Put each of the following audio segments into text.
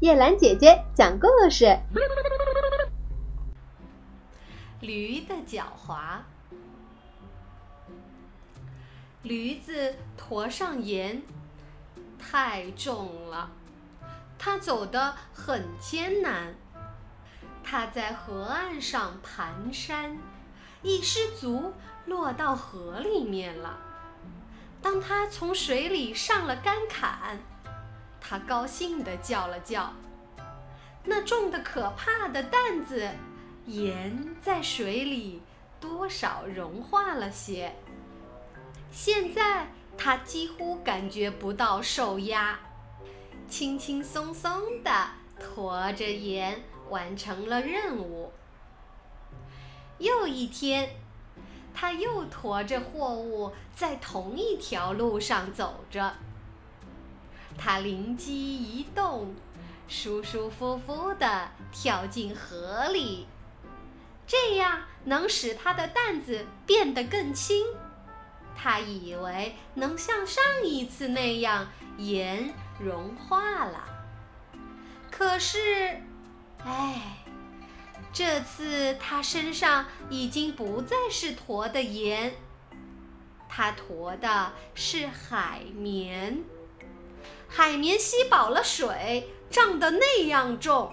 叶兰姐姐讲故事。驴的狡猾。驴子驮上盐太重了，它走得很艰难。它在河岸上蹒跚，一失足落到河里面了。当它从水里上了干坎，他高兴地叫了叫。那重得可怕的担子，盐在水里多少融化了些。现在他几乎感觉不到受压，轻轻松松地驮着盐完成了任务。又一天。他又驮着货物在同一条路上走着。他灵机一动，舒舒服服地跳进河里，这样能使他的担子变得更轻。他以为能像上一次那样盐融化了，可是，哎。这次他身上已经不再是驮的盐，他驮的是海绵。海绵吸饱了水，胀得那样重。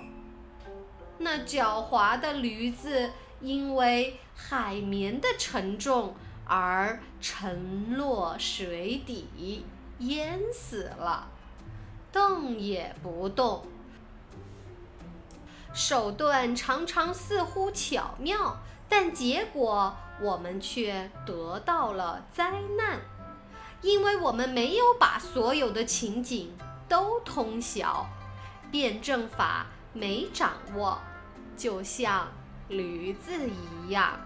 那狡猾的驴子因为海绵的沉重而沉落水底，淹死了，动也不动。手段常常似乎巧妙，但结果我们却得到了灾难，因为我们没有把所有的情景都通晓，辩证法没掌握，就像驴子一样。